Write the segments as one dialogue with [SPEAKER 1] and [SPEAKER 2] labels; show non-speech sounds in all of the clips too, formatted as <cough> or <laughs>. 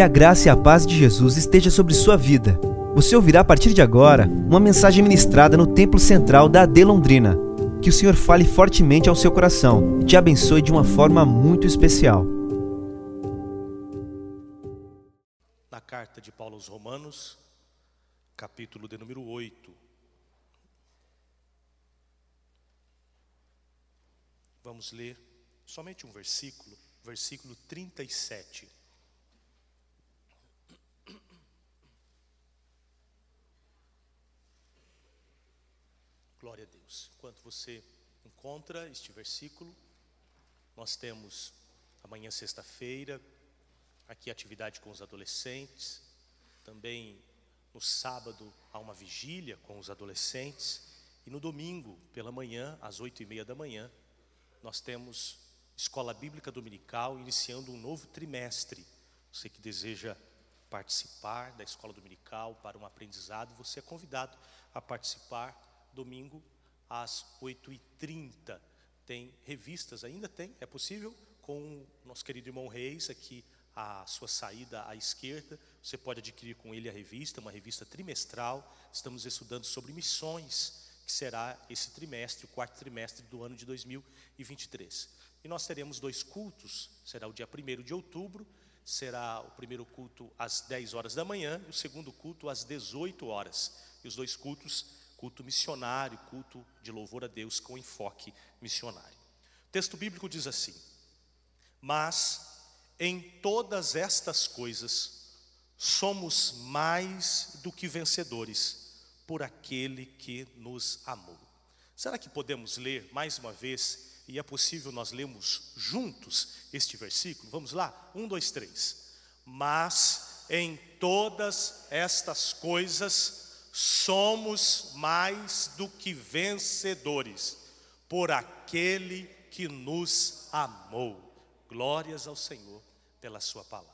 [SPEAKER 1] Que a graça e a paz de Jesus esteja sobre sua vida. Você ouvirá a partir de agora uma mensagem ministrada no Templo Central da AD Londrina. Que o Senhor fale fortemente ao seu coração e te abençoe de uma forma muito especial.
[SPEAKER 2] Na carta de Paulo aos Romanos, capítulo de número 8. Vamos ler somente um versículo, versículo 37. Glória a Deus. Enquanto você encontra este versículo, nós temos amanhã, sexta-feira, aqui atividade com os adolescentes. Também no sábado há uma vigília com os adolescentes. E no domingo, pela manhã, às oito e meia da manhã, nós temos Escola Bíblica Dominical iniciando um novo trimestre. Você que deseja participar da Escola Dominical para um aprendizado, você é convidado a participar domingo às 8h30. Tem revistas, ainda tem, é possível, com o nosso querido irmão Reis aqui à sua saída à esquerda. Você pode adquirir com ele a revista, uma revista trimestral. Estamos estudando sobre missões, que será esse trimestre, o quarto trimestre do ano de 2023. E nós teremos dois cultos, será o dia 1 de outubro, será o primeiro culto às 10 horas da manhã e o segundo culto às 18 horas. E os dois cultos, culto missionário, culto de louvor a Deus com enfoque missionário. O texto bíblico diz assim: Mas em todas estas coisas somos mais do que vencedores por aquele que nos amou. Será que podemos ler mais uma vez e é possível nós lermos juntos este versículo? Vamos lá? Um, dois, três. Mas em todas estas coisas somos mais do que vencedores por aquele que nos amou. Glórias ao Senhor pela Sua palavra.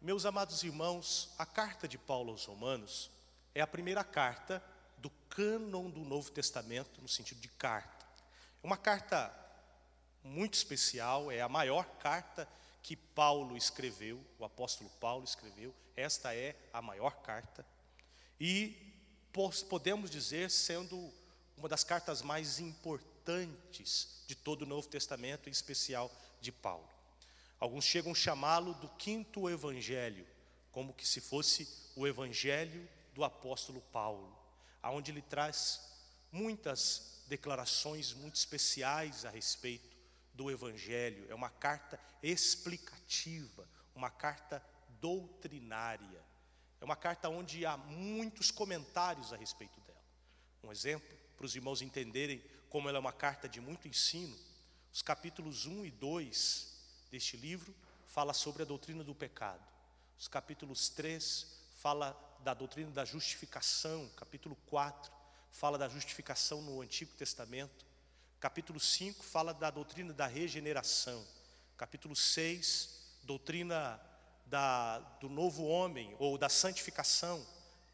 [SPEAKER 2] Meus amados irmãos, a carta de Paulo aos Romanos é a primeira carta do cânon do Novo Testamento, no sentido de carta. Uma carta muito especial, é a maior carta que Paulo escreveu, o apóstolo Paulo escreveu. Esta é a maior carta. E podemos dizer sendo uma das cartas mais importantes de todo o Novo Testamento, em especial de Paulo. Alguns chegam a chamá-lo do quinto evangelho, como que se fosse o evangelho do apóstolo Paulo, aonde ele traz muitas declarações muito especiais a respeito do Evangelho. É uma carta explicativa, uma carta doutrinária. É uma carta onde há muitos comentários a respeito dela. Um exemplo, para os irmãos entenderem como ela é uma carta de muito ensino, os capítulos 1 e 2 deste livro fala sobre a doutrina do pecado. Os capítulos 3 fala da doutrina da justificação, capítulo 4 fala da justificação no Antigo Testamento. Capítulo 5 fala da doutrina da regeneração. Capítulo 6, doutrina da, do novo homem ou da santificação.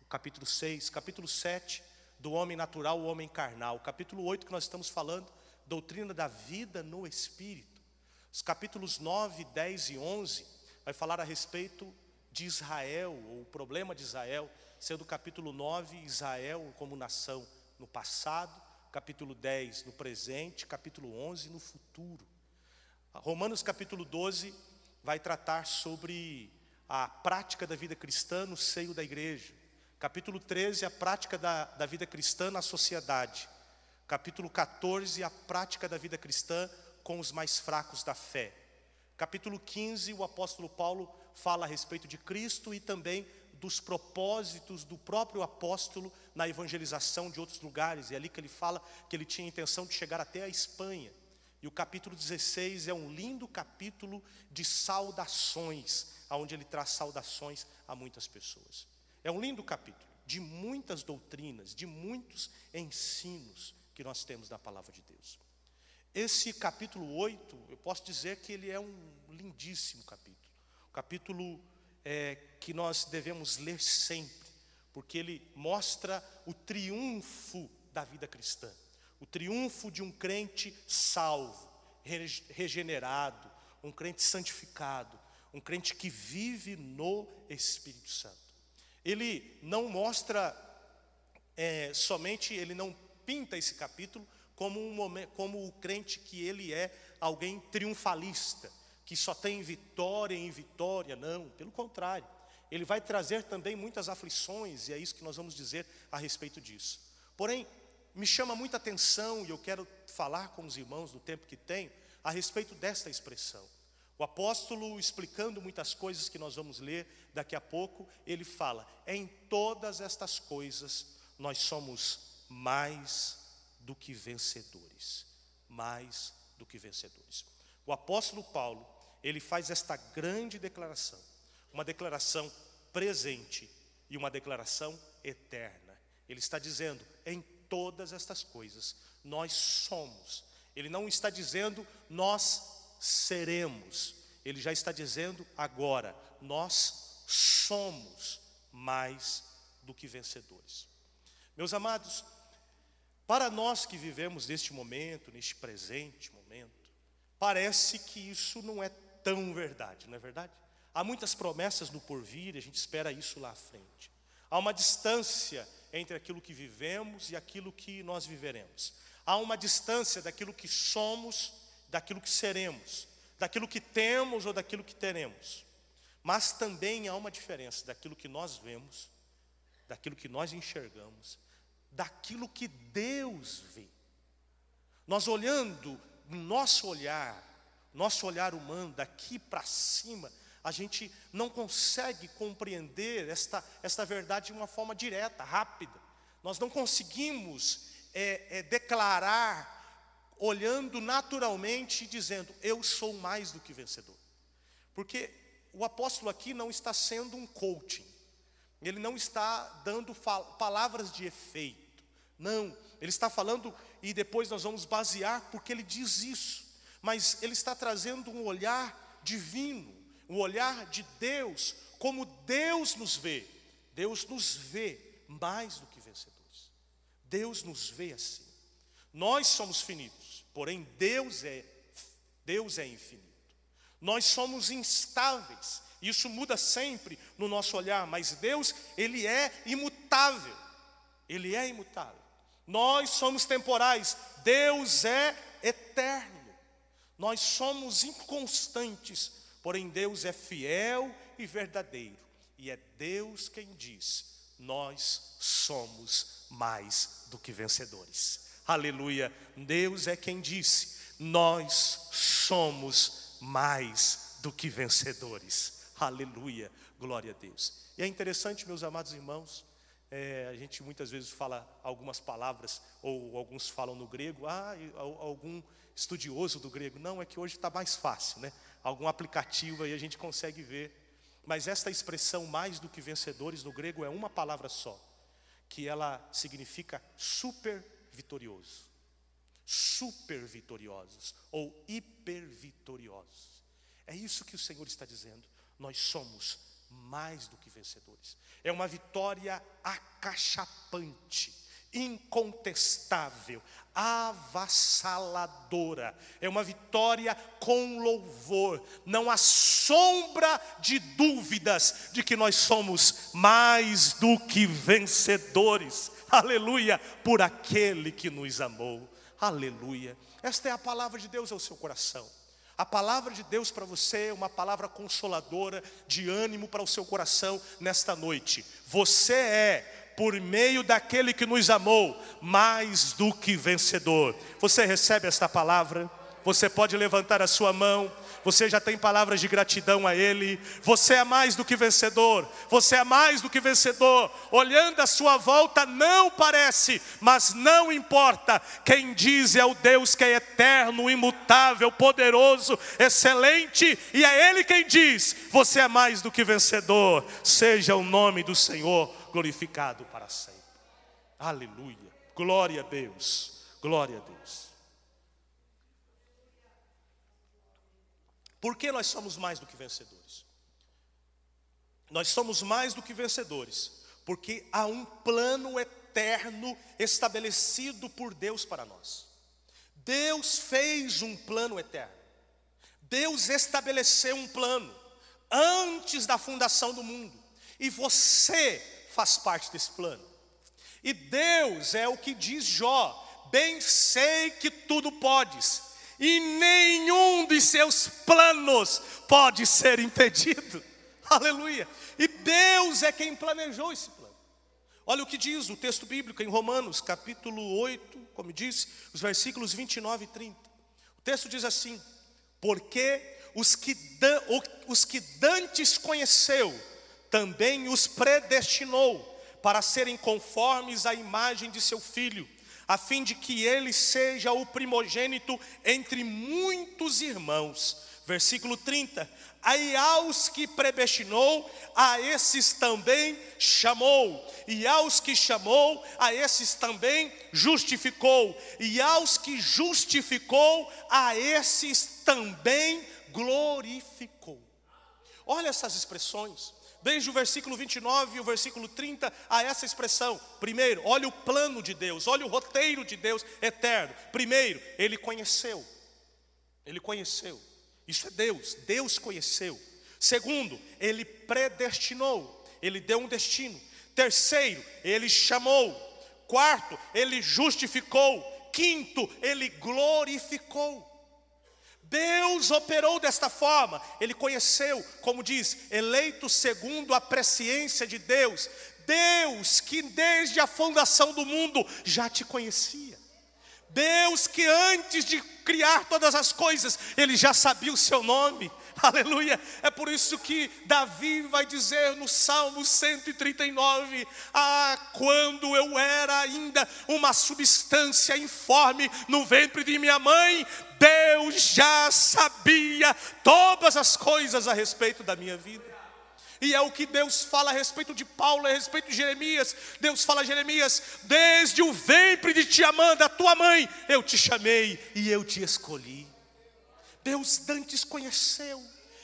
[SPEAKER 2] Capítulo 6. Capítulo 7, do homem natural, o homem carnal. Capítulo 8, que nós estamos falando, doutrina da vida no Espírito. Os capítulos 9, 10 e 11 vai falar a respeito de Israel, ou o problema de Israel, sendo o capítulo 9, Israel como nação no passado, capítulo 10 no presente, capítulo 11 no futuro. Romanos capítulo 12 vai tratar sobre a prática da vida cristã no seio da igreja. Capítulo 13, a prática da, da vida cristã na sociedade. Capítulo 14, a prática da vida cristã com os mais fracos da fé. Capítulo 15, o apóstolo Paulo fala a respeito de Cristo e também dos propósitos do próprio apóstolo na evangelização de outros lugares. É ali que ele fala que ele tinha intenção de chegar até a Espanha. E o capítulo 16 é um lindo capítulo de saudações, onde ele traz saudações a muitas pessoas. É um lindo capítulo de muitas doutrinas, de muitos ensinos que nós temos na palavra de Deus. Esse capítulo 8, eu posso dizer que ele é um lindíssimo capítulo. O capítulo é, que nós devemos ler sempre, porque ele mostra o triunfo da vida cristã, o triunfo de um crente salvo, regenerado, um crente santificado, um crente que vive no Espírito Santo. Ele não mostra é, somente, ele não pinta esse capítulo como, um momento, como o crente que ele é alguém triunfalista, que só tem vitória em vitória, não, pelo contrário. Ele vai trazer também muitas aflições, e é isso que nós vamos dizer a respeito disso. Porém, me chama muita atenção, e eu quero falar com os irmãos no tempo que tenho, a respeito desta expressão. O apóstolo, explicando muitas coisas que nós vamos ler daqui a pouco, ele fala: em todas estas coisas nós somos mais do que vencedores. Mais do que vencedores. O apóstolo Paulo, ele faz esta grande declaração, uma declaração presente e uma declaração eterna. Ele está dizendo: em todas estas coisas nós somos. Ele não está dizendo nós seremos. Ele já está dizendo agora, nós somos mais do que vencedores. Meus amados, para nós que vivemos neste momento, neste presente momento, parece que isso não é tão verdade, não é verdade? Há muitas promessas no porvir, a gente espera isso lá à frente. Há uma distância entre aquilo que vivemos e aquilo que nós viveremos. Há uma distância daquilo que somos, daquilo que seremos daquilo que temos ou daquilo que teremos. Mas também há uma diferença daquilo que nós vemos, daquilo que nós enxergamos, daquilo que Deus vê. Nós olhando, nosso olhar, nosso olhar humano, daqui para cima, a gente não consegue compreender esta, esta verdade de uma forma direta, rápida. Nós não conseguimos é, é, declarar olhando naturalmente e dizendo: Eu sou mais do que vencedor. Porque o apóstolo aqui não está sendo um coaching, ele não está dando palavras de efeito, não, ele está falando, e depois nós vamos basear porque ele diz isso, mas ele está trazendo um olhar divino, um olhar de Deus, como Deus nos vê. Deus nos vê mais do que vencedores, Deus nos vê assim. Nós somos finitos, porém Deus é Deus é infinito. Nós somos instáveis. Isso muda sempre no nosso olhar, mas Deus, ele é imutável. Ele é imutável. Nós somos temporais, Deus é eterno. Nós somos inconstantes, porém Deus é fiel e verdadeiro. E é Deus quem diz: nós somos mais do que vencedores. Aleluia. Deus é quem disse: Nós somos mais do que vencedores. Aleluia. Glória a Deus. E é interessante, meus amados irmãos, é, a gente muitas vezes fala algumas palavras, ou alguns falam no grego, ah, algum estudioso do grego. Não, é que hoje está mais fácil, né? Algum aplicativo aí a gente consegue ver. Mas esta expressão mais do que vencedores no grego é uma palavra só, que ela significa super vitorioso, super vitoriosos ou hiper vitoriosos. É isso que o Senhor está dizendo. Nós somos mais do que vencedores. É uma vitória acachapante incontestável, avassaladora. É uma vitória com louvor. Não há sombra de dúvidas de que nós somos mais do que vencedores. Aleluia, por aquele que nos amou. Aleluia. Esta é a palavra de Deus ao seu coração. A palavra de Deus para você é uma palavra consoladora, de ânimo para o seu coração nesta noite. Você é por meio daquele que nos amou, mais do que vencedor. Você recebe esta palavra? Você pode levantar a sua mão. Você já tem palavras de gratidão a Ele. Você é mais do que vencedor. Você é mais do que vencedor. Olhando à sua volta, não parece, mas não importa. Quem diz é o Deus que é eterno, imutável, poderoso, excelente, e é Ele quem diz: Você é mais do que vencedor. Seja o nome do Senhor glorificado para sempre. Aleluia. Glória a Deus. Glória a Deus. Por que nós somos mais do que vencedores? Nós somos mais do que vencedores, porque há um plano eterno estabelecido por Deus para nós. Deus fez um plano eterno. Deus estabeleceu um plano antes da fundação do mundo. E você faz parte desse plano. E Deus é o que diz Jó: bem sei que tudo podes, e nenhum de seus planos pode ser impedido. <laughs> Aleluia. E Deus é quem planejou esse plano. Olha o que diz o texto bíblico em Romanos, capítulo 8, como disse, os versículos 29 e 30. O texto diz assim: Porque os que, os que dantes conheceu, também os predestinou para serem conformes à imagem de seu filho, a fim de que ele seja o primogênito entre muitos irmãos. Versículo 30: Aí aos que predestinou, a esses também chamou, e aos que chamou, a esses também justificou, e aos que justificou, a esses também glorificou. Olha essas expressões desde o versículo 29 e o versículo 30 a essa expressão. Primeiro, olha o plano de Deus, olha o roteiro de Deus eterno. Primeiro, ele conheceu. Ele conheceu. Isso é Deus, Deus conheceu. Segundo, ele predestinou, ele deu um destino. Terceiro, ele chamou. Quarto, ele justificou. Quinto, ele glorificou. Deus operou desta forma, ele conheceu, como diz, eleito segundo a presciência de Deus, Deus que desde a fundação do mundo já te conhecia. Deus que antes de criar todas as coisas, ele já sabia o seu nome. <laughs> Aleluia. É por isso que Davi vai dizer no Salmo 139: Ah, quando eu era ainda uma substância informe no ventre de minha mãe, Deus já sabia todas as coisas a respeito da minha vida. E é o que Deus fala a respeito de Paulo, a respeito de Jeremias. Deus fala a Jeremias: desde o ventre de ti, Amanda, a tua mãe, eu te chamei e eu te escolhi. Deus dantes conheceu.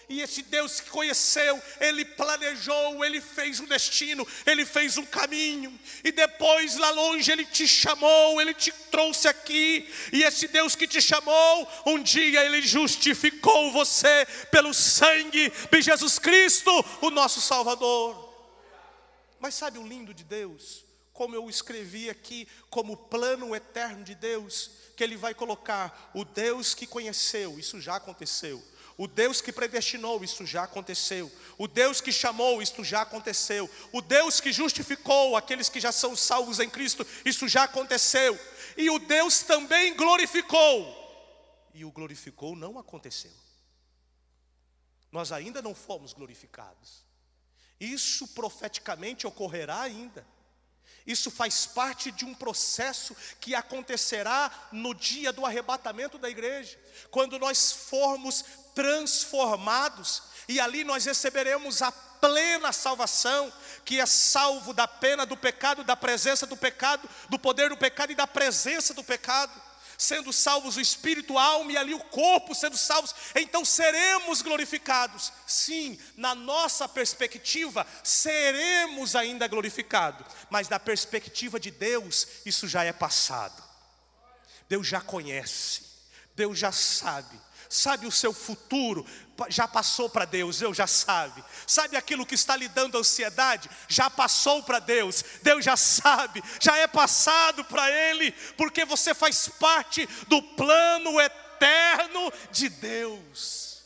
[SPEAKER 2] E esse Deus que conheceu, ele planejou, ele fez um destino, ele fez um caminho. E depois lá longe ele te chamou, ele te trouxe aqui. E esse Deus que te chamou, um dia ele justificou você pelo sangue de Jesus Cristo, o nosso Salvador. Mas sabe o lindo de Deus? Como eu escrevi aqui, como plano eterno de Deus, que Ele vai colocar o Deus que conheceu, isso já aconteceu o Deus que predestinou, isso já aconteceu. O Deus que chamou, isso já aconteceu. O Deus que justificou aqueles que já são salvos em Cristo, isso já aconteceu. E o Deus também glorificou. E o glorificou não aconteceu. Nós ainda não fomos glorificados. Isso profeticamente ocorrerá ainda. Isso faz parte de um processo que acontecerá no dia do arrebatamento da igreja, quando nós formos transformados, e ali nós receberemos a plena salvação, que é salvo da pena do pecado, da presença do pecado, do poder do pecado e da presença do pecado. Sendo salvos o espírito, a alma e ali o corpo sendo salvos, então seremos glorificados. Sim, na nossa perspectiva, seremos ainda glorificados, mas da perspectiva de Deus, isso já é passado. Deus já conhece, Deus já sabe, sabe o seu futuro, já passou para Deus, Deus já sabe. Sabe aquilo que está lhe dando ansiedade? Já passou para Deus, Deus já sabe, já é passado para Ele, porque você faz parte do plano eterno de Deus.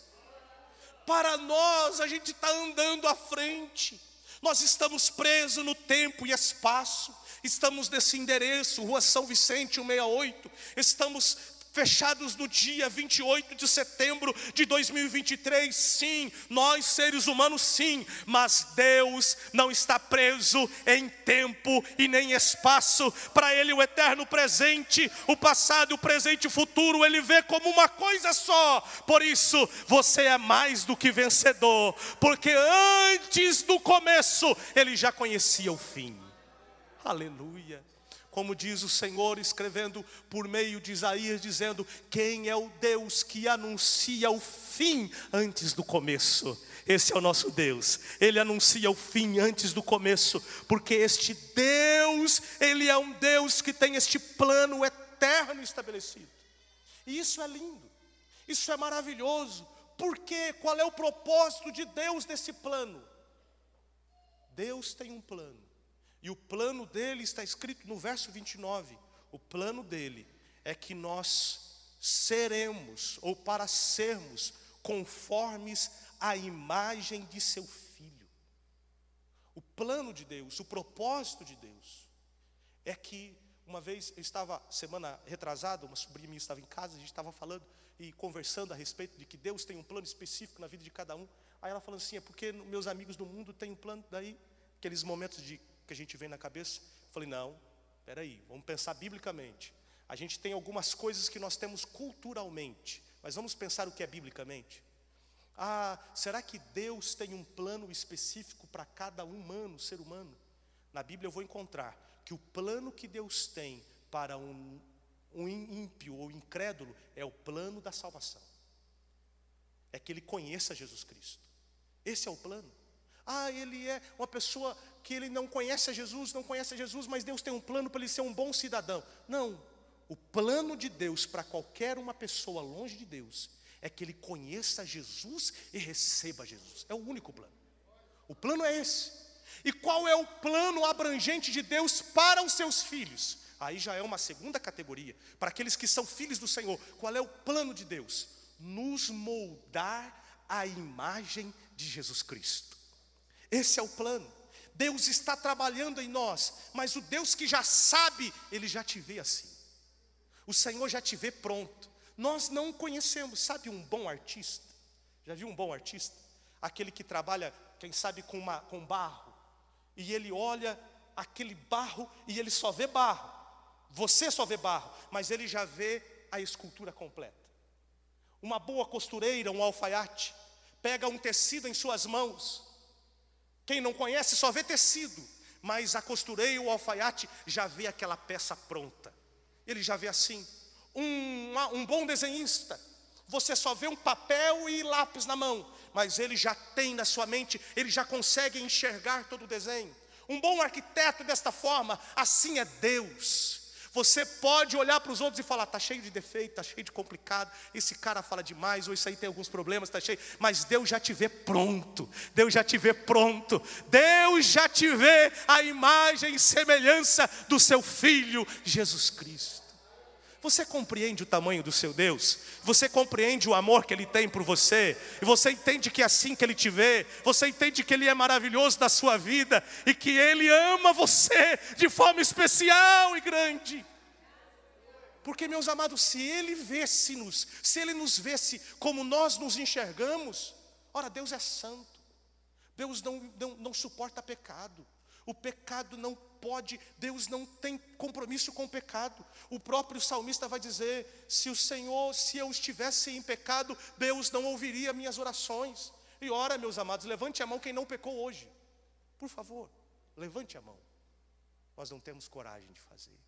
[SPEAKER 2] Para nós, a gente está andando à frente, nós estamos presos no tempo e espaço. Estamos nesse endereço, Rua São Vicente 168. Estamos fechados no dia 28 de setembro de 2023, sim, nós seres humanos, sim, mas Deus não está preso em tempo e nem espaço, para Ele o eterno presente, o passado, o presente e o futuro, Ele vê como uma coisa só, por isso você é mais do que vencedor, porque antes do começo Ele já conhecia o fim, aleluia como diz o Senhor escrevendo por meio de Isaías, dizendo: Quem é o Deus que anuncia o fim antes do começo? Esse é o nosso Deus, Ele anuncia o fim antes do começo, porque este Deus, Ele é um Deus que tem este plano eterno estabelecido, e isso é lindo, isso é maravilhoso, Por quê? Qual é o propósito de Deus nesse plano? Deus tem um plano. E o plano dele está escrito no verso 29. O plano dele é que nós seremos, ou para sermos, conformes à imagem de seu filho. O plano de Deus, o propósito de Deus, é que uma vez eu estava, semana retrasada, uma sobrinha minha estava em casa, a gente estava falando e conversando a respeito de que Deus tem um plano específico na vida de cada um. Aí ela falando assim: é porque meus amigos do mundo têm um plano, daí, aqueles momentos de, que a gente vem na cabeça. Falei: não, peraí, vamos pensar biblicamente. A gente tem algumas coisas que nós temos culturalmente, mas vamos pensar o que é biblicamente. Ah, será que Deus tem um plano específico para cada humano, ser humano? Na Bíblia eu vou encontrar que o plano que Deus tem para um, um ímpio ou incrédulo é o plano da salvação. É que ele conheça Jesus Cristo. Esse é o plano. Ah, ele é uma pessoa que ele não conhece a Jesus, não conhece a Jesus, mas Deus tem um plano para ele ser um bom cidadão. Não. O plano de Deus para qualquer uma pessoa longe de Deus é que ele conheça Jesus e receba Jesus. É o único plano. O plano é esse. E qual é o plano abrangente de Deus para os seus filhos? Aí já é uma segunda categoria. Para aqueles que são filhos do Senhor, qual é o plano de Deus? Nos moldar à imagem de Jesus Cristo. Esse é o plano. Deus está trabalhando em nós, mas o Deus que já sabe, Ele já te vê assim. O Senhor já te vê pronto. Nós não conhecemos, sabe um bom artista? Já viu um bom artista? Aquele que trabalha, quem sabe, com, uma, com barro e ele olha aquele barro e ele só vê barro. Você só vê barro, mas ele já vê a escultura completa. Uma boa costureira, um alfaiate, pega um tecido em suas mãos. Quem não conhece só vê tecido, mas a costureira o alfaiate já vê aquela peça pronta. Ele já vê assim. Um, um bom desenhista, você só vê um papel e lápis na mão, mas ele já tem na sua mente, ele já consegue enxergar todo o desenho. Um bom arquiteto desta forma, assim é Deus. Você pode olhar para os outros e falar: está cheio de defeito, está cheio de complicado, esse cara fala demais, ou isso aí tem alguns problemas, está cheio. Mas Deus já te vê pronto, Deus já te vê pronto, Deus já te vê a imagem e semelhança do seu Filho Jesus Cristo. Você compreende o tamanho do seu Deus? Você compreende o amor que Ele tem por você? E você entende que é assim que Ele te vê? Você entende que Ele é maravilhoso na sua vida? E que Ele ama você de forma especial e grande? Porque, meus amados, se Ele vesse-nos, se Ele nos vesse como nós nos enxergamos, ora, Deus é santo, Deus não, não, não suporta pecado, o pecado não pode, Deus não tem compromisso com o pecado. O próprio salmista vai dizer: se o Senhor, se eu estivesse em pecado, Deus não ouviria minhas orações. E ora, meus amados, levante a mão quem não pecou hoje. Por favor, levante a mão. Nós não temos coragem de fazer.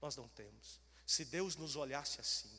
[SPEAKER 2] Nós não temos. Se Deus nos olhasse assim,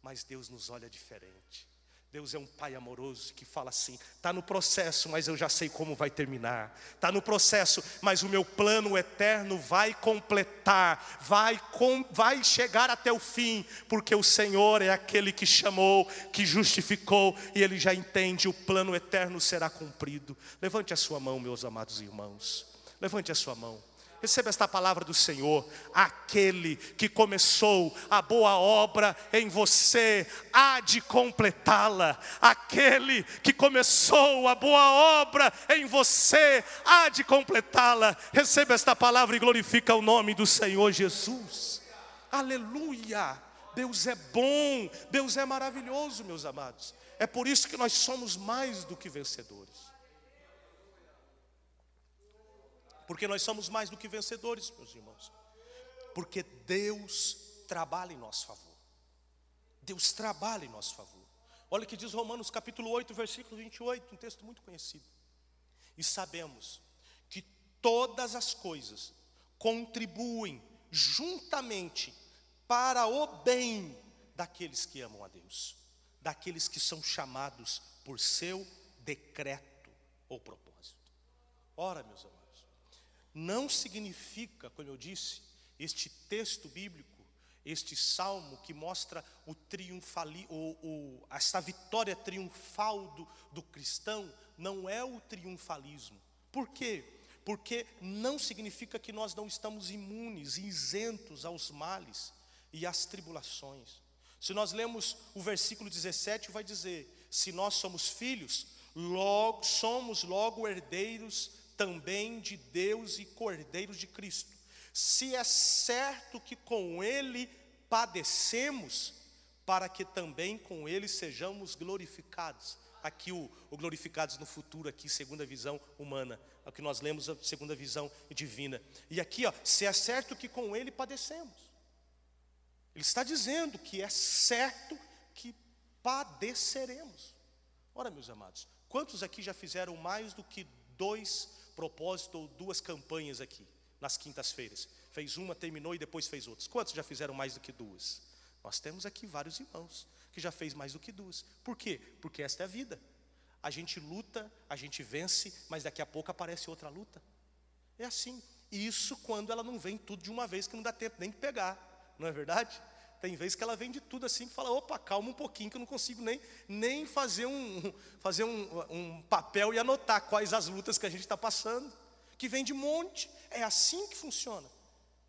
[SPEAKER 2] mas Deus nos olha diferente. Deus é um pai amoroso que fala assim: está no processo, mas eu já sei como vai terminar. Está no processo, mas o meu plano eterno vai completar, vai, com, vai chegar até o fim, porque o Senhor é aquele que chamou, que justificou, e Ele já entende: o plano eterno será cumprido. Levante a sua mão, meus amados irmãos. Levante a sua mão. Receba esta palavra do Senhor. Aquele que começou a boa obra em você, há de completá-la. Aquele que começou a boa obra em você, há de completá-la. Receba esta palavra e glorifica o nome do Senhor Jesus. Aleluia! Deus é bom, Deus é maravilhoso, meus amados. É por isso que nós somos mais do que vencedores. Porque nós somos mais do que vencedores, meus irmãos. Porque Deus trabalha em nosso favor. Deus trabalha em nosso favor. Olha o que diz Romanos capítulo 8, versículo 28, um texto muito conhecido. E sabemos que todas as coisas contribuem juntamente para o bem daqueles que amam a Deus, daqueles que são chamados por seu decreto ou propósito. Ora, meus amados, não significa, como eu disse, este texto bíblico, Este salmo que mostra o triunfali, o, o, vitória triunfal do, do cristão, não é o triunfalismo. Por quê? Porque não significa que nós não estamos imunes, isentos aos males e às tribulações. Se nós lemos o versículo 17, vai dizer: se nós somos filhos, logo somos logo herdeiros também de Deus e cordeiros de Cristo. Se é certo que com ele padecemos, para que também com ele sejamos glorificados. Aqui o, o glorificados no futuro, aqui, segunda visão humana. É o que nós lemos, a segunda visão divina. E aqui, ó, se é certo que com ele padecemos. Ele está dizendo que é certo que padeceremos. Ora, meus amados, quantos aqui já fizeram mais do que dois propósitos ou duas campanhas aqui, nas quintas-feiras? Fez uma, terminou e depois fez outras. Quantos já fizeram mais do que duas? Nós temos aqui vários irmãos que já fez mais do que duas. Por quê? Porque esta é a vida. A gente luta, a gente vence, mas daqui a pouco aparece outra luta. É assim. Isso quando ela não vem tudo de uma vez, que não dá tempo nem de pegar não é verdade? Tem vezes que ela vem de tudo assim, que fala, opa, calma um pouquinho, que eu não consigo nem, nem fazer, um, fazer um, um papel e anotar quais as lutas que a gente está passando, que vem de monte, é assim que funciona.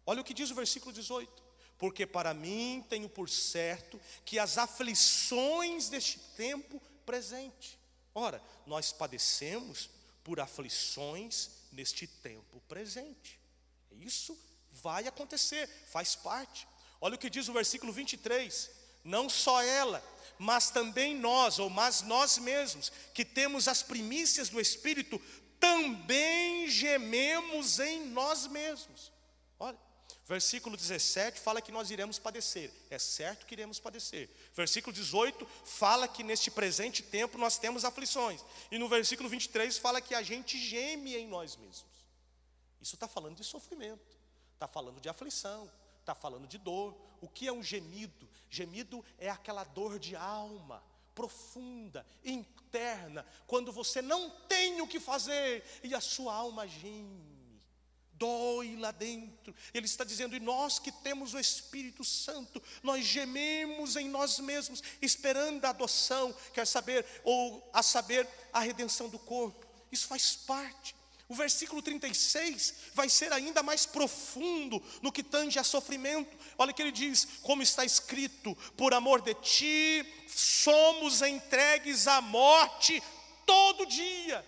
[SPEAKER 2] Olha o que diz o versículo 18: Porque para mim tenho por certo que as aflições deste tempo presente, ora, nós padecemos por aflições neste tempo presente, isso vai acontecer, faz parte. Olha o que diz o versículo 23: Não só ela, mas também nós, ou mas nós mesmos, que temos as primícias do Espírito, também gememos em nós mesmos. Olha, versículo 17 fala que nós iremos padecer, é certo que iremos padecer. Versículo 18 fala que neste presente tempo nós temos aflições, e no versículo 23 fala que a gente geme em nós mesmos. Isso está falando de sofrimento, está falando de aflição, está falando de dor. O que é um gemido? Gemido é aquela dor de alma, profunda, interna, quando você não tem o que fazer e a sua alma geme. Dói lá dentro, ele está dizendo, e nós que temos o Espírito Santo, nós gememos em nós mesmos, esperando a adoção, quer saber, ou a saber, a redenção do corpo, isso faz parte, o versículo 36 vai ser ainda mais profundo no que tange a sofrimento. Olha que ele diz: como está escrito, por amor de ti, somos entregues à morte todo dia,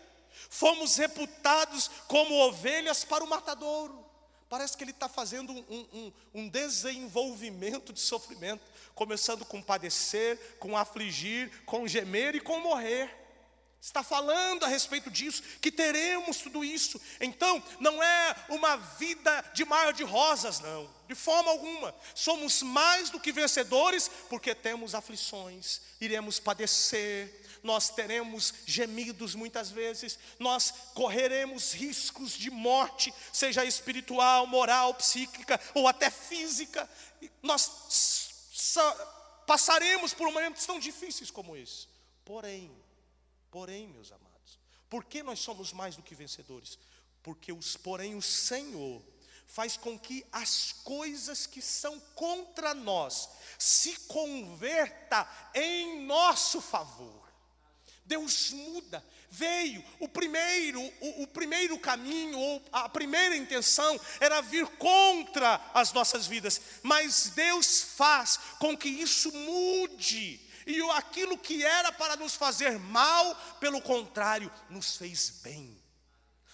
[SPEAKER 2] fomos reputados como ovelhas para o matadouro. Parece que ele está fazendo um, um, um, desenvolvimento de sofrimento, começando com padecer, com afligir, com gemer e com morrer está falando a respeito disso, que teremos tudo isso. Então, não é uma vida de mar de rosas, não, de forma alguma. Somos mais do que vencedores, porque temos aflições, iremos padecer, nós teremos gemidos muitas vezes, nós correremos riscos de morte, seja espiritual, moral, psíquica ou até física. Nós passaremos por momentos tão difíceis como esse. Porém, Porém, meus amados, por que nós somos mais do que vencedores? Porque os, porém, o Senhor faz com que as coisas que são contra nós se converta em nosso favor. Deus muda. Veio o primeiro, o, o, primeiro caminho ou a primeira intenção era vir contra as nossas vidas, mas Deus faz com que isso mude e aquilo que era para nos fazer mal, pelo contrário, nos fez bem.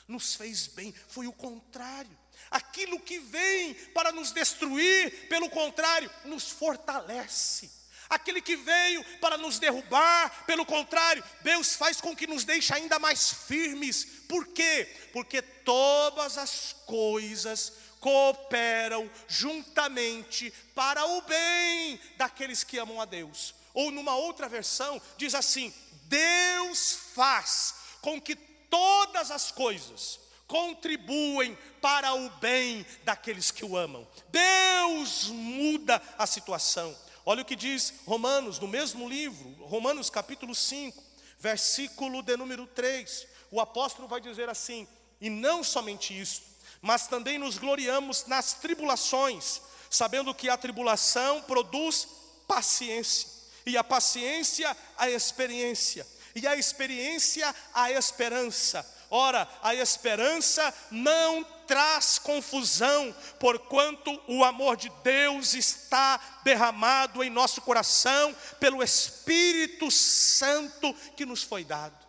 [SPEAKER 2] Nos fez bem, foi o contrário. Aquilo que vem para nos destruir, pelo contrário, nos fortalece. Aquele que veio para nos derrubar, pelo contrário, Deus faz com que nos deixe ainda mais firmes. Por quê? Porque todas as coisas cooperam juntamente para o bem daqueles que amam a Deus. Ou numa outra versão, diz assim: Deus faz com que todas as coisas contribuem para o bem daqueles que o amam. Deus muda a situação. Olha o que diz Romanos, no mesmo livro, Romanos capítulo 5, versículo de número 3. O apóstolo vai dizer assim: E não somente isso, mas também nos gloriamos nas tribulações sabendo que a tribulação produz paciência, e a paciência, a experiência, e a experiência, a esperança. Ora, a esperança não traz confusão, porquanto o amor de Deus está derramado em nosso coração pelo Espírito Santo que nos foi dado.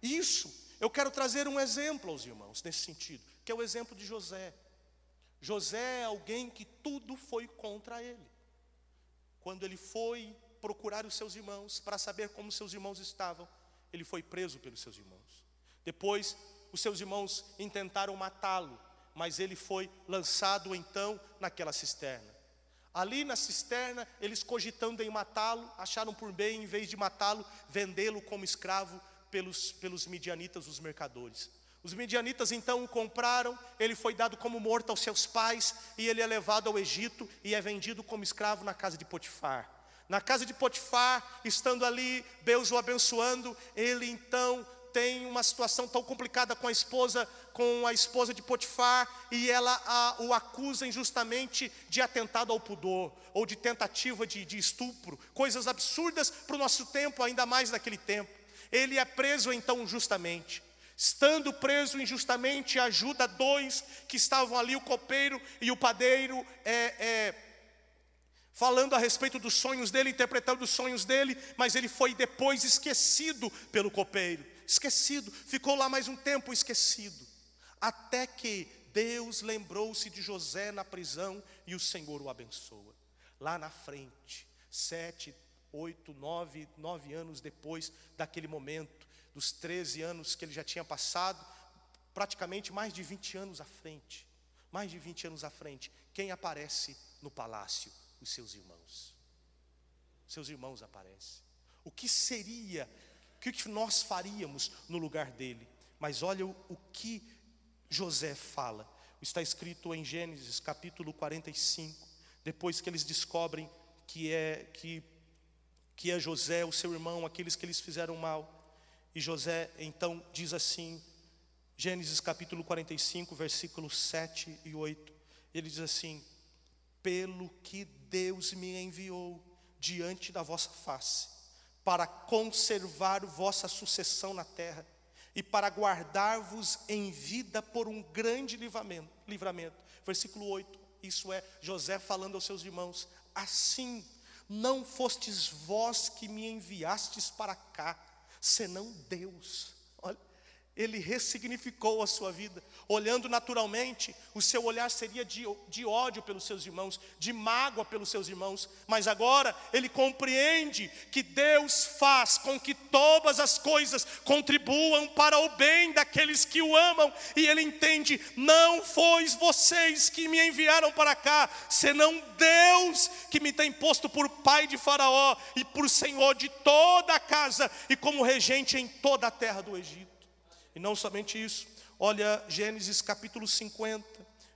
[SPEAKER 2] Isso, eu quero trazer um exemplo aos irmãos nesse sentido, que é o exemplo de José. José é alguém que tudo foi contra ele. Quando ele foi procurar os seus irmãos para saber como seus irmãos estavam, ele foi preso pelos seus irmãos. Depois, os seus irmãos intentaram matá-lo, mas ele foi lançado então naquela cisterna. Ali na cisterna, eles cogitando em matá-lo, acharam por bem, em vez de matá-lo, vendê-lo como escravo pelos, pelos midianitas, os mercadores. Os midianitas então o compraram, ele foi dado como morto aos seus pais, e ele é levado ao Egito e é vendido como escravo na casa de Potifar. Na casa de Potifar, estando ali, Deus o abençoando, ele então tem uma situação tão complicada com a esposa, com a esposa de Potifar, e ela a, o acusa injustamente de atentado ao pudor, ou de tentativa de, de estupro, coisas absurdas para o nosso tempo, ainda mais naquele tempo. Ele é preso então justamente. Estando preso injustamente, ajuda dois que estavam ali, o copeiro e o padeiro, é, é, falando a respeito dos sonhos dele, interpretando os sonhos dele, mas ele foi depois esquecido pelo copeiro, esquecido, ficou lá mais um tempo esquecido, até que Deus lembrou-se de José na prisão e o Senhor o abençoa. Lá na frente, sete, oito, nove, nove anos depois daquele momento, dos 13 anos que ele já tinha passado, praticamente mais de 20 anos à frente, mais de 20 anos à frente, quem aparece no palácio? Os seus irmãos. Seus irmãos aparecem. O que seria, o que nós faríamos no lugar dele? Mas olha o, que José fala. Está escrito em Gênesis capítulo 45, depois que eles descobrem que é que que é José, o seu irmão, aqueles que eles fizeram mal. E José então diz assim, Gênesis capítulo 45, versículos 7 e 8. Ele diz assim: pelo que Deus me enviou diante da vossa face, para conservar vossa sucessão na terra e para guardar-vos em vida por um grande livramento. livramento. Versículo 8, isso é José falando aos seus irmãos: Assim não fostes vós que me enviastes para cá, senão Deus. Ele ressignificou a sua vida. Olhando naturalmente, o seu olhar seria de, de, ódio pelos seus irmãos, de mágoa pelos seus irmãos, mas agora ele compreende que Deus faz com que todas as coisas contribuam para o bem daqueles que o amam, e ele entende: não fois vocês que me enviaram para cá, senão Deus que me tem posto por pai de Faraó e por senhor de toda a casa e como regente em toda a terra do Egito. E não somente isso, olha Gênesis capítulo 50,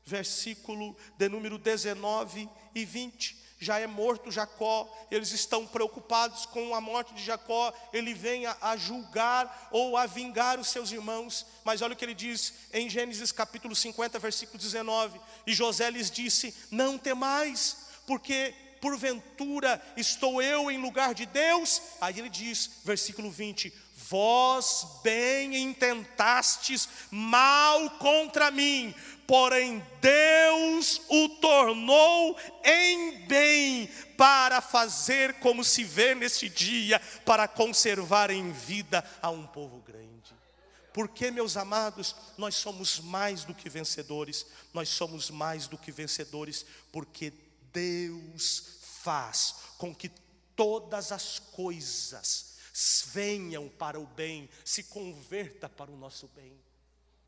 [SPEAKER 2] versículo de número 19 e 20. Já é morto Jacó, eles estão preocupados com a morte de Jacó, ele vem a, a julgar ou a vingar os seus irmãos, mas olha o que ele diz em Gênesis capítulo 50, versículo 19: E José lhes disse: Não temais, porque porventura estou eu em lugar de Deus? Aí ele diz, versículo 20: Vós bem intentastes mal contra mim, porém Deus o tornou em bem, para fazer como se vê neste dia, para conservar em vida a um povo grande. Porque, meus amados, nós somos mais do que vencedores, nós somos mais do que vencedores, porque Deus faz com que todas as coisas venham para o bem, se converta para o nosso bem.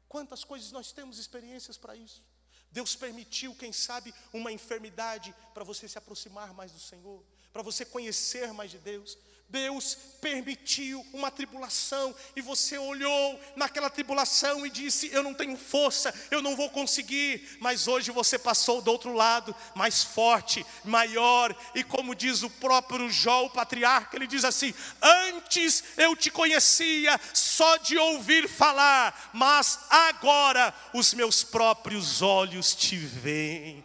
[SPEAKER 2] Quantas coisas nós temos experiências para isso? Deus permitiu, quem sabe, uma enfermidade para você se aproximar mais do Senhor, para você conhecer mais de Deus. Deus permitiu uma tribulação e você olhou naquela tribulação e disse: Eu não tenho força, eu não vou conseguir. Mas hoje você passou do outro lado, mais forte, maior, e como diz o próprio Jó, o patriarca, ele diz assim: Antes eu te conhecia só de ouvir falar, mas agora os meus próprios olhos te veem.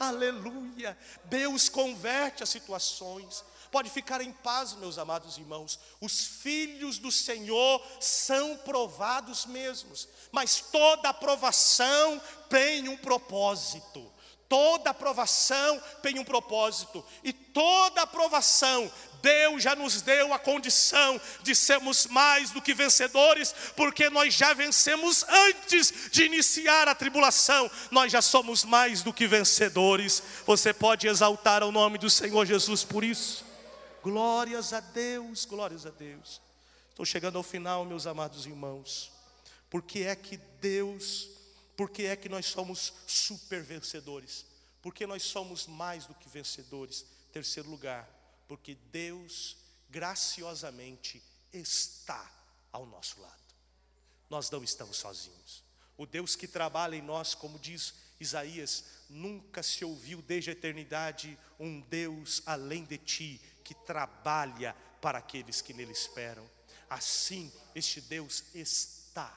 [SPEAKER 2] Aleluia. Deus converte as situações. Pode ficar em paz, meus amados irmãos. Os filhos do Senhor são provados mesmos, mas toda aprovação tem um propósito. Toda aprovação tem um propósito, e toda aprovação Deus já nos deu a condição de sermos mais do que vencedores, porque nós já vencemos antes de iniciar a tribulação, nós já somos mais do que vencedores. Você pode exaltar o nome do Senhor Jesus por isso. Glórias a Deus, glórias a Deus. Estou chegando ao final, meus amados irmãos. Porque é que Deus, porque é que nós somos super vencedores? Porque nós somos mais do que vencedores. Terceiro lugar, porque Deus graciosamente está ao nosso lado. Nós não estamos sozinhos. O Deus que trabalha em nós, como diz Isaías, nunca se ouviu desde a eternidade um Deus além de ti que trabalha para aqueles que nele esperam. Assim, este Deus está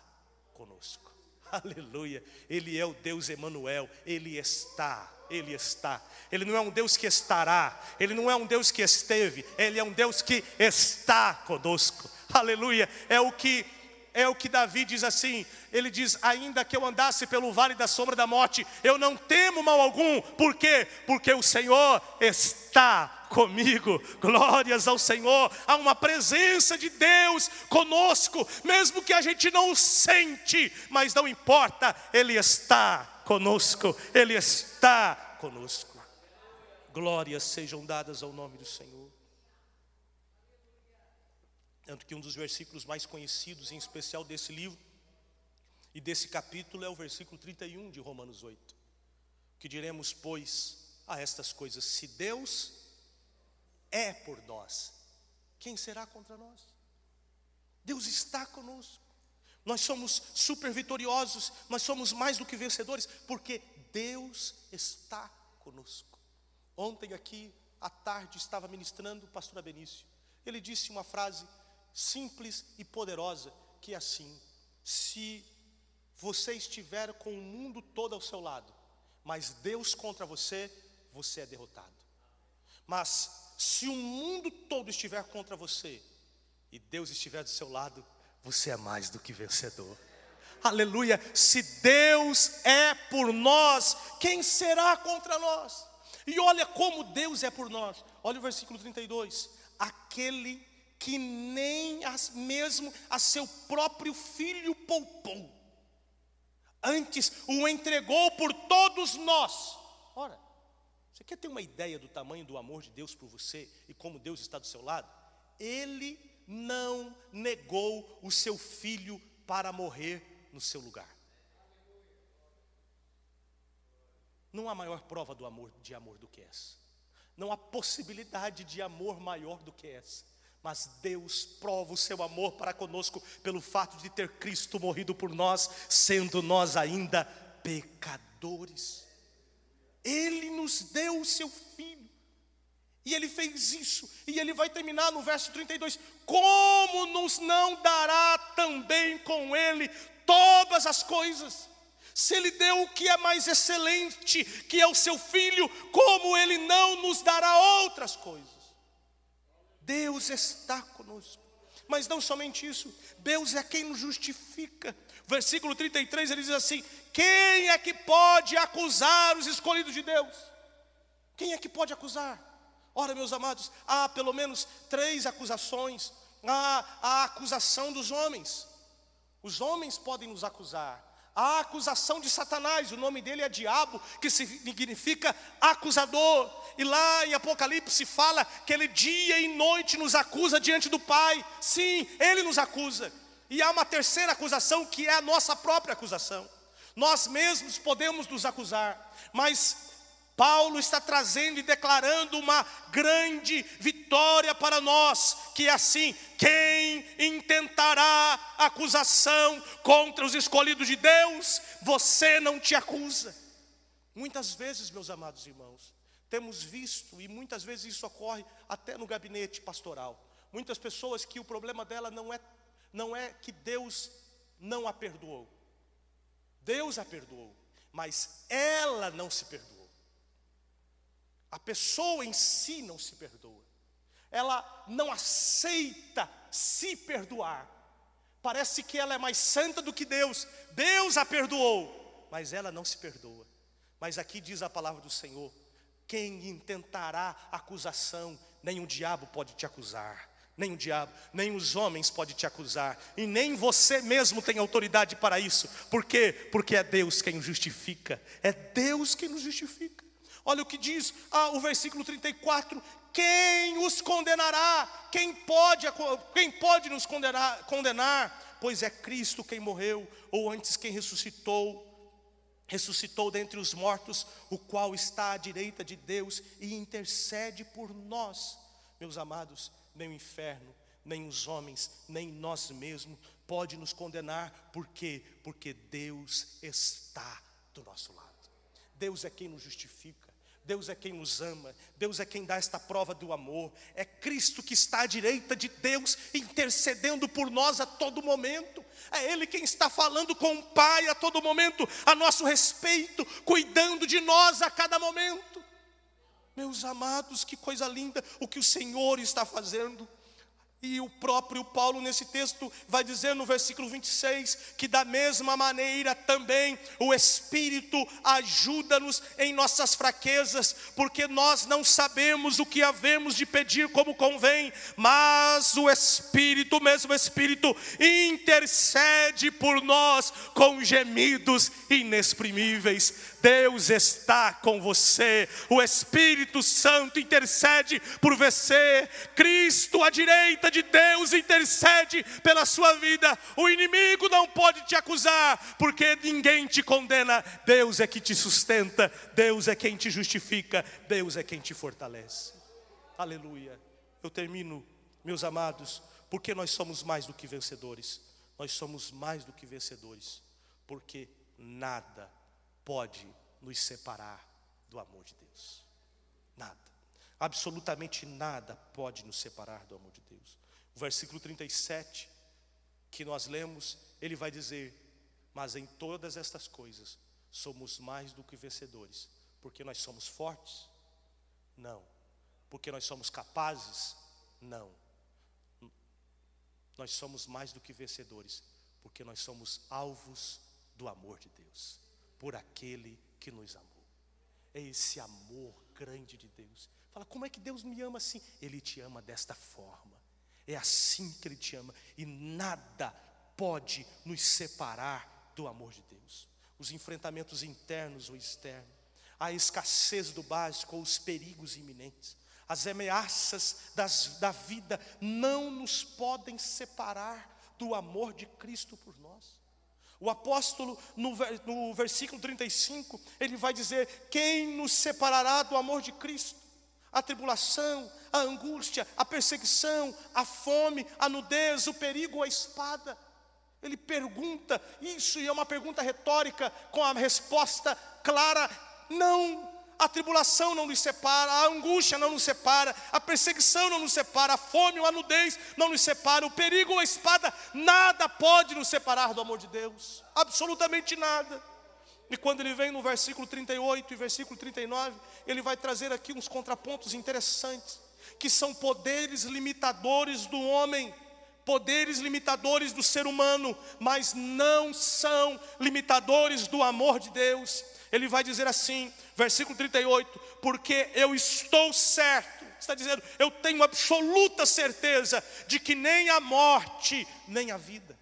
[SPEAKER 2] conosco. <laughs> Aleluia. Ele é o Deus Emanuel, ele está ele está. Ele não é um Deus que estará, Ele não é um Deus que esteve, Ele é um Deus que está conosco. Aleluia. É o que é o que Davi diz assim: ele diz, ainda que eu andasse pelo vale da sombra da morte, eu não temo mal algum, por quê? Porque o Senhor está comigo, glórias ao Senhor, há uma presença de Deus conosco, mesmo que a gente não sente, mas não importa, Ele está conosco, Ele está conosco. Glórias sejam dadas ao nome do Senhor. Tanto que um dos versículos mais conhecidos, em especial desse livro e desse capítulo, é o versículo 31 de Romanos 8. Que diremos, pois, a estas coisas: se Deus é por nós, quem será contra nós? Deus está conosco. Nós somos super vitoriosos, nós somos mais do que vencedores, porque Deus está conosco. Ontem aqui à tarde estava ministrando o pastor Benício. Ele disse uma frase simples e poderosa que é assim: se você estiver com o mundo todo ao seu lado, mas Deus contra você, você é derrotado. Mas se o mundo todo estiver contra você e Deus estiver do seu lado, você é mais do que vencedor. Aleluia. Se Deus é por nós, quem será contra nós? E olha como Deus é por nós. Olha o versículo 32. Aquele que nem as, mesmo a seu próprio filho poupou, antes o entregou por todos nós. Ora, você quer ter uma ideia do tamanho do amor de Deus por você e como Deus está do seu lado? Ele não negou o seu filho para morrer no seu lugar. Não há maior prova do amor de amor do que essa. Não há possibilidade de amor maior do que essa. Mas Deus prova o seu amor para conosco pelo fato de ter Cristo morrido por nós, sendo nós ainda pecadores. Ele nos deu o seu filho e ele fez isso, e ele vai terminar no verso 32: Como nos não dará também com ele todas as coisas? Se ele deu o que é mais excelente, que é o seu filho, como ele não nos dará outras coisas? Deus está conosco. Mas não somente isso, Deus é quem nos justifica. Versículo 33 ele diz assim: Quem é que pode acusar os escolhidos de Deus? Quem é que pode acusar? Ora, meus amados, há pelo menos três acusações. Há a acusação dos homens. Os homens podem nos acusar. A acusação de Satanás, o nome dele é diabo, que significa acusador. E lá em Apocalipse fala que ele dia e noite nos acusa diante do Pai. Sim, ele nos acusa. E há uma terceira acusação que é a nossa própria acusação. Nós mesmos podemos nos acusar, mas Paulo está trazendo e declarando uma grande vitória para nós, que é assim: quem intentará acusação contra os escolhidos de Deus, você não te acusa. Muitas vezes, meus amados irmãos, temos visto, e muitas vezes isso ocorre até no gabinete pastoral. Muitas pessoas que o problema dela não é, não é que Deus não a perdoou. Deus a perdoou, mas ela não se perdoou. A pessoa em si não se perdoa. Ela não aceita se perdoar. Parece que ela é mais santa do que Deus. Deus a perdoou, mas ela não se perdoa. Mas aqui diz a palavra do Senhor: quem intentará acusação, nem o diabo pode te acusar nem o diabo, nem os homens podem te acusar, e nem você mesmo tem autoridade para isso. Por quê? Porque é Deus quem o justifica. É Deus quem nos justifica. Olha o que diz ah, o versículo 34: quem os condenará? Quem pode, quem pode nos condenar, condenar? Pois é Cristo quem morreu, ou antes quem ressuscitou, ressuscitou dentre os mortos, o qual está à direita de Deus e intercede por nós. Meus amados, nem o inferno, nem os homens, nem nós mesmos pode nos condenar, por quê? Porque Deus está do nosso lado. Deus é quem nos justifica. Deus é quem nos ama, Deus é quem dá esta prova do amor, é Cristo que está à direita de Deus, intercedendo por nós a todo momento, é Ele quem está falando com o Pai a todo momento, a nosso respeito, cuidando de nós a cada momento. Meus amados, que coisa linda o que o Senhor está fazendo. E o próprio Paulo, nesse texto, vai dizer no versículo 26 que, da mesma maneira, também o Espírito ajuda-nos em nossas fraquezas, porque nós não sabemos o que havemos de pedir como convém, mas o Espírito, o mesmo Espírito, intercede por nós com gemidos inexprimíveis. Deus está com você, o Espírito Santo intercede por você, Cristo à direita de Deus intercede pela sua vida. O inimigo não pode te acusar, porque ninguém te condena. Deus é que te sustenta, Deus é quem te justifica, Deus é quem te fortalece. Aleluia. Eu termino, meus amados, porque nós somos mais do que vencedores. Nós somos mais do que vencedores, porque nada pode nos separar do amor de Deus. Nada. Absolutamente nada pode nos separar do amor de Deus. O versículo 37 que nós lemos, ele vai dizer: Mas em todas estas coisas somos mais do que vencedores, porque nós somos fortes? Não. Porque nós somos capazes? Não. Nós somos mais do que vencedores, porque nós somos alvos do amor de Deus por aquele que nos amou. É esse amor grande de Deus. Fala, como é que Deus me ama assim? Ele te ama desta forma. É assim que Ele te ama. E nada pode nos separar do amor de Deus. Os enfrentamentos internos ou externos, a escassez do básico ou os perigos iminentes, as ameaças das, da vida não nos podem separar do amor de Cristo por nós. O apóstolo, no, no versículo 35, ele vai dizer: Quem nos separará do amor de Cristo? A tribulação, a angústia, a perseguição, a fome, a nudez, o perigo, a espada. Ele pergunta isso, e é uma pergunta retórica, com a resposta clara: não a tribulação não nos separa, a angústia não nos separa, a perseguição não nos separa, a fome ou a nudez não nos separa, o perigo ou a espada, nada pode nos separar do amor de Deus, absolutamente nada. E quando ele vem no versículo 38 e versículo 39, ele vai trazer aqui uns contrapontos interessantes, que são poderes limitadores do homem, poderes limitadores do ser humano, mas não são limitadores do amor de Deus ele vai dizer assim, versículo 38, porque eu estou certo, está dizendo, eu tenho absoluta certeza de que nem a morte, nem a vida.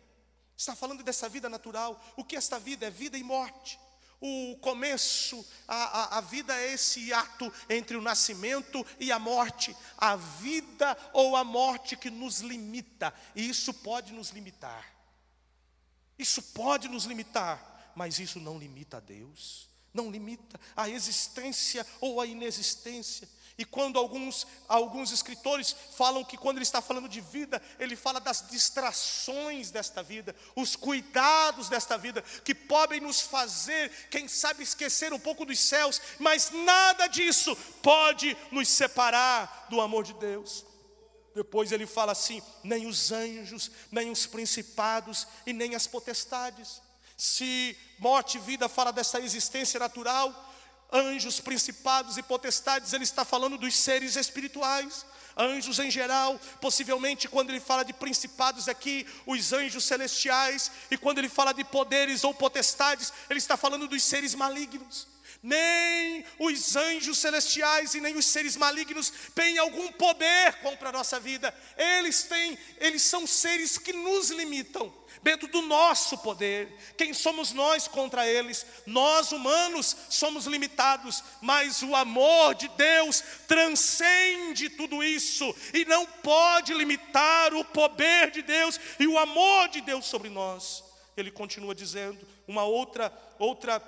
[SPEAKER 2] Está falando dessa vida natural. O que esta vida? É vida e morte. O começo, a, a, a, vida é esse ato entre o nascimento e a morte, a vida ou a morte que nos limita, e isso pode nos limitar. Isso pode nos limitar, mas isso não limita a Deus não limita a existência ou a inexistência. E quando alguns, alguns escritores falam que quando ele está falando de vida, ele fala das distrações desta vida, os cuidados desta vida, que podem nos fazer, quem sabe, esquecer um pouco dos céus, mas nada disso pode nos separar do amor de Deus. Depois ele fala assim: nem os anjos, nem os principados e nem as potestades. Se morte e vida fala dessa existência natural, anjos, principados e potestades, ele está falando dos seres espirituais anjos em geral, possivelmente quando ele fala de principados aqui, os anjos celestiais, e quando ele fala de poderes ou potestades, ele está falando dos seres malignos. Nem os anjos celestiais e nem os seres malignos têm algum poder contra a nossa vida. Eles têm, eles são seres que nos limitam dentro do nosso poder. Quem somos nós contra eles? Nós humanos somos limitados, mas o amor de Deus transcende tudo isso e não pode limitar o poder de Deus e o amor de Deus sobre nós. Ele continua dizendo uma outra outra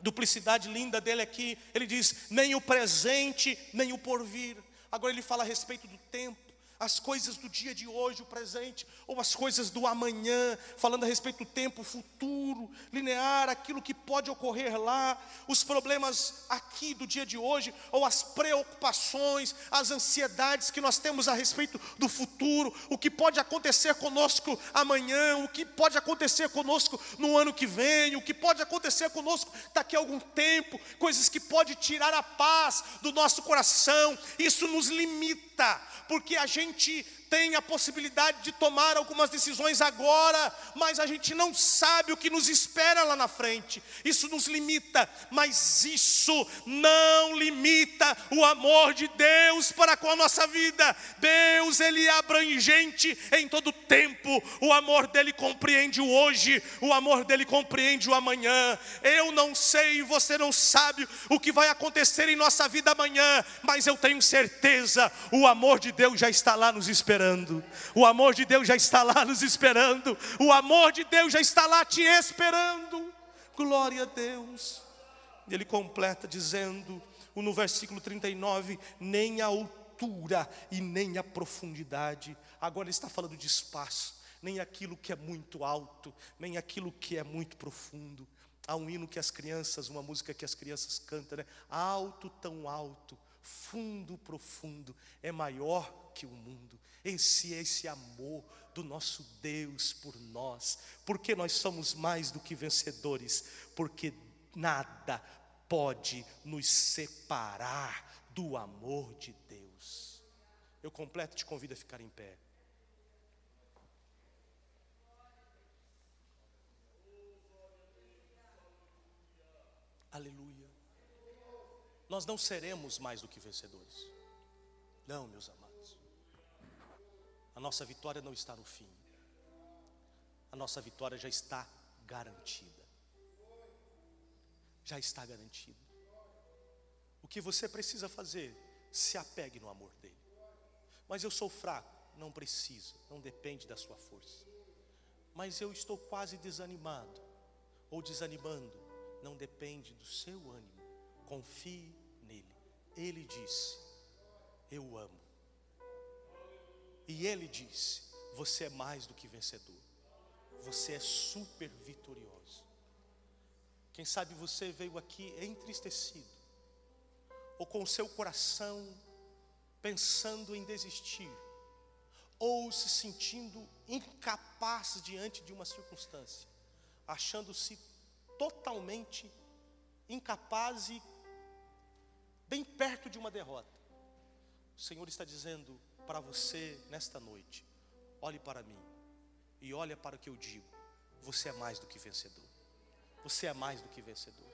[SPEAKER 2] duplicidade linda dele aqui, ele diz: nem o presente, nem o porvir. Agora ele fala a respeito do tempo as coisas do dia de hoje, o presente, ou as coisas do amanhã, falando a respeito do tempo futuro, linear, aquilo que pode ocorrer lá, os problemas aqui do dia de hoje, ou as preocupações, as ansiedades que nós temos a respeito do futuro, o que pode acontecer conosco amanhã, o que pode acontecer conosco no ano que vem, o que pode acontecer conosco daqui a algum tempo, coisas que pode tirar a paz do nosso coração, isso nos limita, porque a gente tem a possibilidade de tomar algumas decisões agora, mas a gente não sabe o que nos espera lá na frente. Isso nos limita, mas isso não limita o amor de Deus para com a nossa vida. Deus, ele é abrangente em todo tempo. O amor dele compreende o hoje, o amor dele compreende o amanhã. Eu não sei, você não sabe o que vai acontecer em nossa vida amanhã, mas eu tenho certeza, o amor de Deus já está lá nos esperando esperando. O amor de Deus já está lá nos esperando. O amor de Deus já está lá te esperando. Glória a Deus. Ele completa dizendo, no versículo 39, nem a altura e nem a profundidade. Agora ele está falando de espaço, nem aquilo que é muito alto, nem aquilo que é muito profundo. Há um hino que as crianças, uma música que as crianças cantam, né? Alto, tão alto, fundo, profundo, é maior que o mundo. Esse é esse amor do nosso Deus por nós, porque nós somos mais do que vencedores, porque nada pode nos separar do amor de Deus. Eu completo te convido a ficar em pé. Aleluia. Nós não seremos mais do que vencedores. Não, meus amados. A nossa vitória não está no fim. A nossa vitória já está garantida. Já está garantida. O que você precisa fazer? Se apegue no amor dele. Mas eu sou fraco, não precisa, não depende da sua força. Mas eu estou quase desanimado ou desanimando, não depende do seu ânimo. Confie nele. Ele disse: Eu amo. E ele disse: Você é mais do que vencedor, você é super vitorioso. Quem sabe você veio aqui entristecido, ou com o seu coração pensando em desistir, ou se sentindo incapaz diante de uma circunstância, achando-se totalmente incapaz e bem perto de uma derrota. O Senhor está dizendo: para você nesta noite. Olhe para mim e olhe para o que eu digo. Você é mais do que vencedor. Você é mais do que vencedor.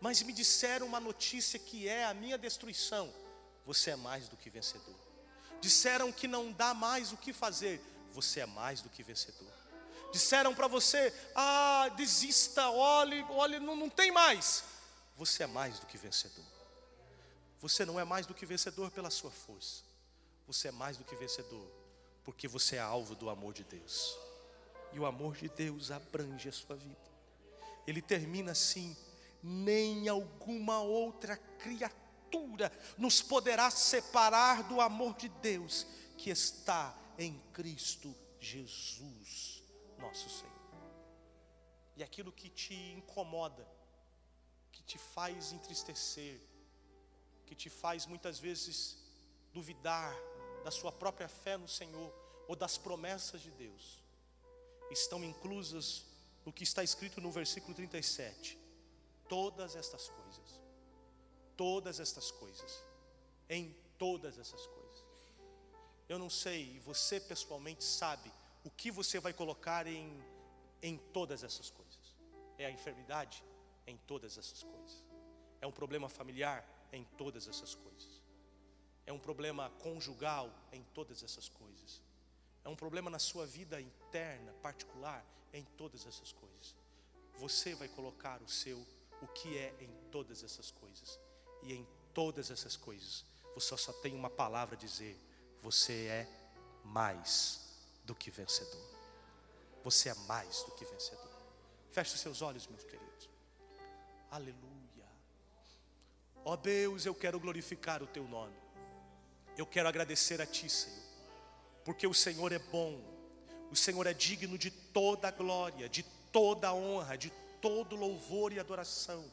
[SPEAKER 2] Mas me disseram uma notícia que é a minha destruição. Você é mais do que vencedor. Disseram que não dá mais o que fazer. Você é mais do que vencedor. Disseram para você: ah, desista, olhe, olhe, não, não tem mais. Você é mais do que vencedor. Você não é mais do que vencedor pela sua força. Você é mais do que vencedor, porque você é alvo do amor de Deus. E o amor de Deus abrange a sua vida. Ele termina assim: nem alguma outra criatura nos poderá separar do amor de Deus que está em Cristo Jesus, nosso Senhor. E aquilo que te incomoda, que te faz entristecer, que te faz muitas vezes duvidar da sua própria fé no Senhor ou das promessas de Deus, estão inclusas no que está escrito no versículo 37. Todas estas coisas, todas estas coisas. Em todas essas coisas. Eu não sei, e você pessoalmente sabe o que você vai colocar em, em todas essas coisas. É a enfermidade? Em todas essas coisas. É um problema familiar? Em todas essas coisas. É um problema conjugal? Em todas essas coisas. É um problema na sua vida interna, particular? Em todas essas coisas. Você vai colocar o seu, o que é em todas essas coisas. E em todas essas coisas, você só tem uma palavra a dizer: você é mais do que vencedor. Você é mais do que vencedor. Feche os seus olhos, meus queridos. Aleluia. Ó oh Deus, eu quero glorificar o teu nome. Eu quero agradecer a ti, Senhor, porque o Senhor é bom. O Senhor é digno de toda glória, de toda honra, de todo louvor e adoração.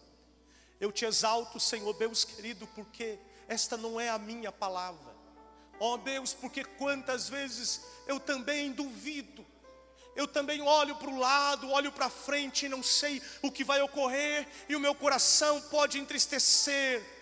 [SPEAKER 2] Eu te exalto, Senhor Deus querido, porque esta não é a minha palavra. Ó oh Deus, porque quantas vezes eu também duvido, eu também olho para o lado, olho para frente e não sei o que vai ocorrer, e o meu coração pode entristecer.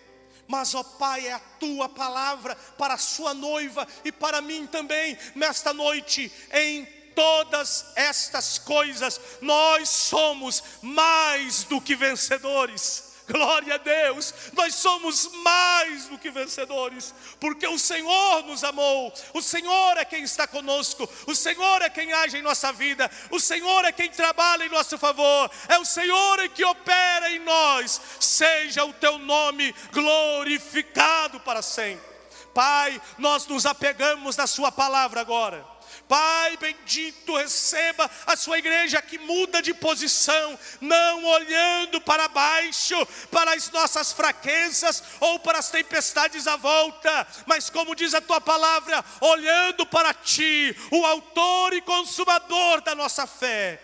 [SPEAKER 2] Mas, ó Pai, é a tua palavra para a sua noiva e para mim também, nesta noite, em todas estas coisas, nós somos mais do que vencedores. Glória a Deus, nós somos mais do que vencedores, porque o Senhor nos amou, o Senhor é quem está conosco, o Senhor é quem age em nossa vida, o Senhor é quem trabalha em nosso favor, é o Senhor que opera em nós, seja o teu nome glorificado para sempre. Pai, nós nos apegamos na Sua palavra agora. Pai bendito, receba a sua igreja que muda de posição, não olhando para baixo, para as nossas fraquezas ou para as tempestades à volta, mas como diz a tua palavra, olhando para ti, o autor e consumador da nossa fé.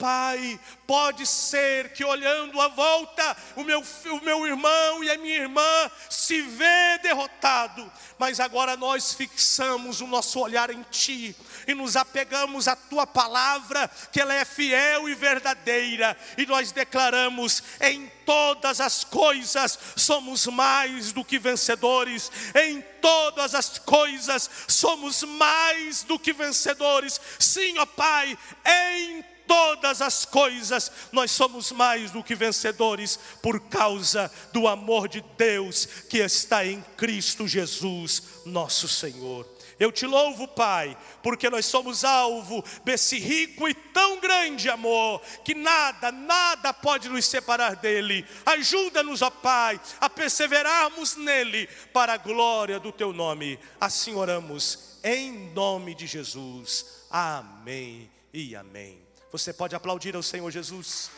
[SPEAKER 2] Pai, pode ser que olhando à volta, o meu, o meu irmão e a minha irmã se vê derrotado, mas agora nós fixamos o nosso olhar em Ti e nos apegamos à Tua palavra, que ela é fiel e verdadeira, e nós declaramos em todas as coisas somos mais do que vencedores, em todas as coisas somos mais do que vencedores, sim, ó Pai, em todas as coisas, nós somos mais do que vencedores por causa do amor de Deus que está em Cristo Jesus, nosso Senhor. Eu te louvo, Pai, porque nós somos alvo desse rico e tão grande amor, que nada, nada pode nos separar dele. Ajuda-nos, ó Pai, a perseverarmos nele, para a glória do teu nome. Assim oramos, em nome de Jesus. Amém e amém. Você pode aplaudir ao Senhor Jesus.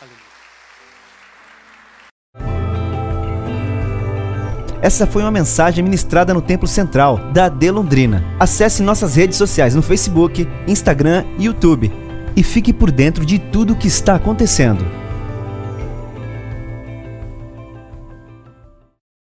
[SPEAKER 2] Aleluia.
[SPEAKER 1] Essa foi uma mensagem ministrada no Templo Central da AD Londrina. Acesse nossas redes sociais no Facebook, Instagram e YouTube e fique por dentro de tudo o que está acontecendo.